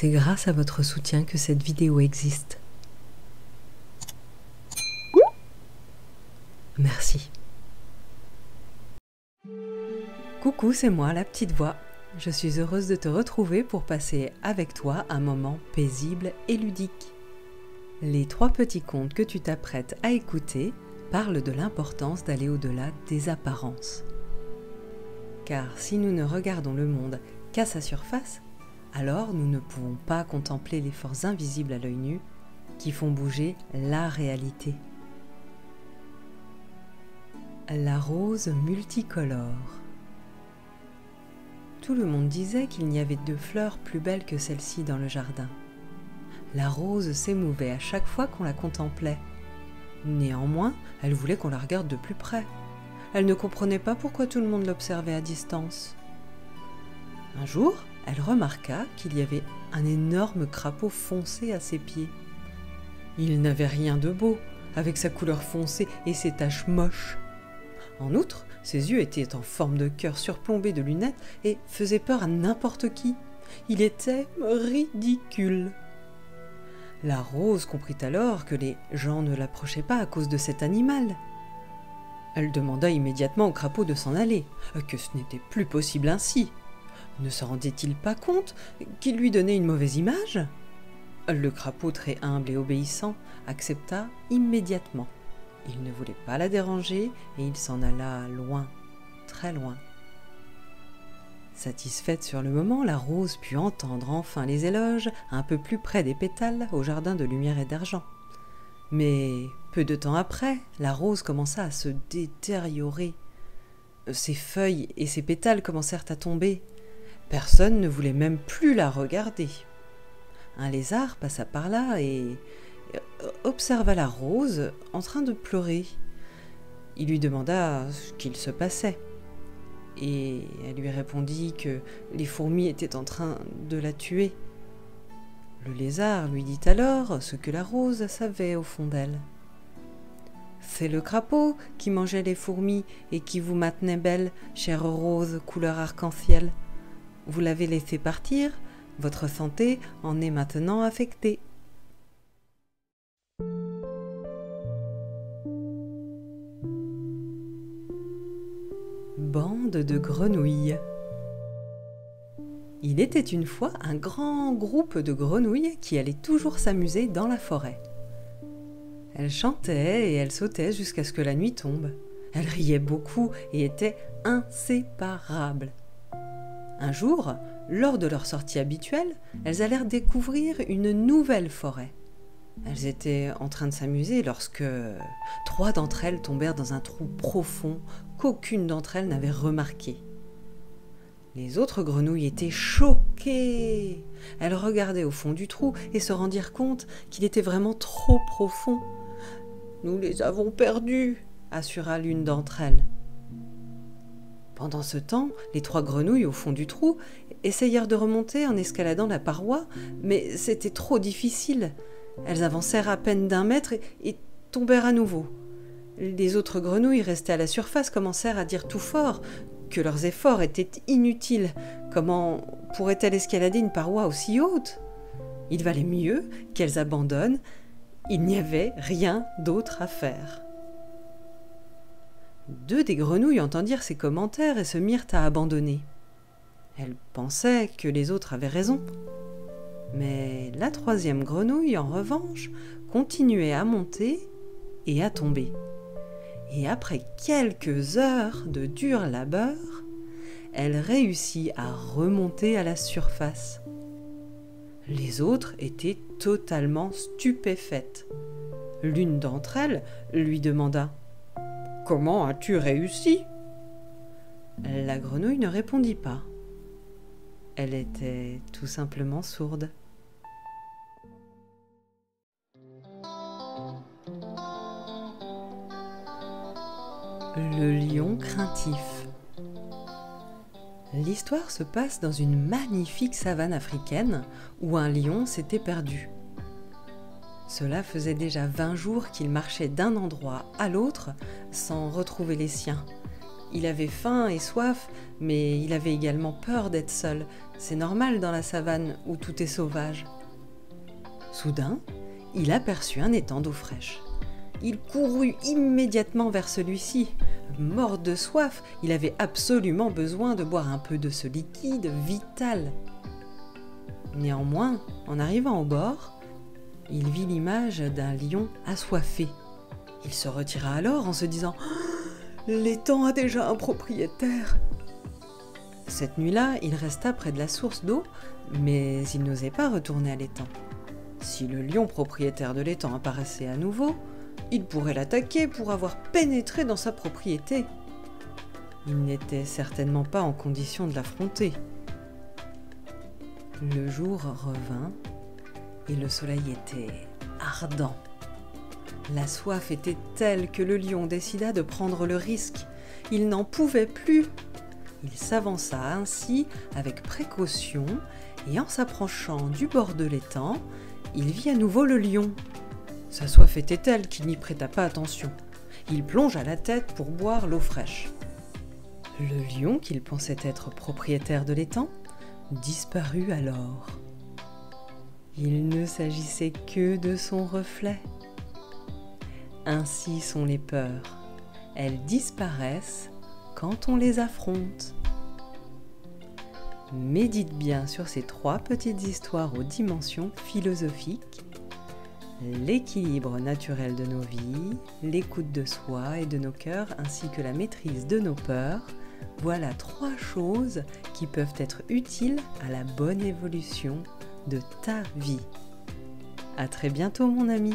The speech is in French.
C'est grâce à votre soutien que cette vidéo existe. Merci. Coucou, c'est moi, la petite voix. Je suis heureuse de te retrouver pour passer avec toi un moment paisible et ludique. Les trois petits contes que tu t'apprêtes à écouter parlent de l'importance d'aller au-delà des apparences. Car si nous ne regardons le monde qu'à sa surface, alors nous ne pouvons pas contempler les forces invisibles à l'œil nu qui font bouger la réalité. La rose multicolore. Tout le monde disait qu'il n'y avait de fleurs plus belles que celle-ci dans le jardin. La rose s'émouvait à chaque fois qu'on la contemplait. Néanmoins, elle voulait qu'on la regarde de plus près. Elle ne comprenait pas pourquoi tout le monde l'observait à distance. Un jour, elle remarqua qu'il y avait un énorme crapaud foncé à ses pieds. Il n'avait rien de beau, avec sa couleur foncée et ses taches moches. En outre, ses yeux étaient en forme de cœur surplombé de lunettes et faisaient peur à n'importe qui. Il était ridicule. La rose comprit alors que les gens ne l'approchaient pas à cause de cet animal. Elle demanda immédiatement au crapaud de s'en aller, que ce n'était plus possible ainsi. Ne se rendait-il pas compte qu'il lui donnait une mauvaise image? Le crapaud, très humble et obéissant, accepta immédiatement. Il ne voulait pas la déranger et il s'en alla loin, très loin. Satisfaite sur le moment, la rose put entendre enfin les éloges un peu plus près des pétales au jardin de lumière et d'argent. Mais peu de temps après, la rose commença à se détériorer. Ses feuilles et ses pétales commencèrent à tomber. Personne ne voulait même plus la regarder. Un lézard passa par là et observa la rose en train de pleurer. Il lui demanda ce qu'il se passait et elle lui répondit que les fourmis étaient en train de la tuer. Le lézard lui dit alors ce que la rose savait au fond d'elle. C'est le crapaud qui mangeait les fourmis et qui vous maintenait belle, chère rose couleur arc-en-ciel. Vous l'avez laissé partir, votre santé en est maintenant affectée. Bande de grenouilles. Il était une fois un grand groupe de grenouilles qui allaient toujours s'amuser dans la forêt. Elles chantaient et elles sautaient jusqu'à ce que la nuit tombe. Elles riaient beaucoup et étaient inséparables. Un jour, lors de leur sortie habituelle, elles allèrent découvrir une nouvelle forêt. Elles étaient en train de s'amuser lorsque trois d'entre elles tombèrent dans un trou profond qu'aucune d'entre elles n'avait remarqué. Les autres grenouilles étaient choquées. Elles regardaient au fond du trou et se rendirent compte qu'il était vraiment trop profond. Nous les avons perdus, assura l'une d'entre elles. Pendant ce temps, les trois grenouilles au fond du trou essayèrent de remonter en escaladant la paroi, mais c'était trop difficile. Elles avancèrent à peine d'un mètre et, tombèrent à nouveau. Les autres grenouilles restées à la surface commencèrent à dire tout fort que leurs efforts étaient inutiles. Comment pourraient-elles escalader une paroi aussi haute? Il valait mieux qu'elles abandonnent. Il n'y avait rien d'autre à faire. Deux des grenouilles entendirent ces commentaires et se mirent à abandonner. Elles pensaient que les autres avaient raison. Mais la troisième grenouille, en revanche, continuait à monter et à tomber. Et après quelques heures de dur labeur, elle réussit à remonter à la surface. Les autres étaient totalement stupéfaites. L'une d'entre elles lui demanda Comment as-tu réussi? La grenouille ne répondit pas. Elle était tout simplement sourde. Le lion craintif. L'histoire se passe dans une magnifique savane africaine où un lion s'était perdu. Cela faisait déjà vingt jours qu'il marchait d'un endroit à l'autre sans retrouver les siens. Il avait faim et soif, mais il avait également peur d'être seul, C'est normal dans la savane où tout est sauvage. Soudain, il aperçut un étang d'eau fraîche. Il courut immédiatement vers celui-ci. Mort de soif, il avait absolument besoin de boire un peu de ce liquide vital. Néanmoins, en arrivant au bord, il vit l'image d'un lion assoiffé. Il se retira alors en se disant L'étang a déjà un propriétaire. Cette nuit-là, il resta près de la source d'eau, mais il n'osait pas retourner à l'étang. Si le lion propriétaire de l'étang apparaissait à nouveau, il pourrait l'attaquer pour avoir pénétré dans sa propriété. Il n'était certainement pas en condition de l'affronter. Le jour revint et le soleil était ardent. La soif était telle que le lion décida de prendre le risque. Il n'en pouvait plus. Il s'avança ainsi avec précaution et en s'approchant du bord de l'étang, il vit à nouveau le lion. Sa soif était telle qu'il n'y prêta pas attention. Il plongea la tête pour boire l'eau fraîche. Le lion, qu'il pensait être propriétaire de l'étang, disparut alors. Il ne s'agissait que de son reflet. Ainsi sont les peurs. Elles disparaissent quand on les affronte. Médite bien sur ces trois petites histoires aux dimensions philosophiques. L'équilibre naturel de nos vies, l'écoute de soi et de nos cœurs, ainsi que la maîtrise de nos peurs, voilà trois choses qui peuvent être utiles à la bonne évolution de ta vie. À très bientôt mon ami.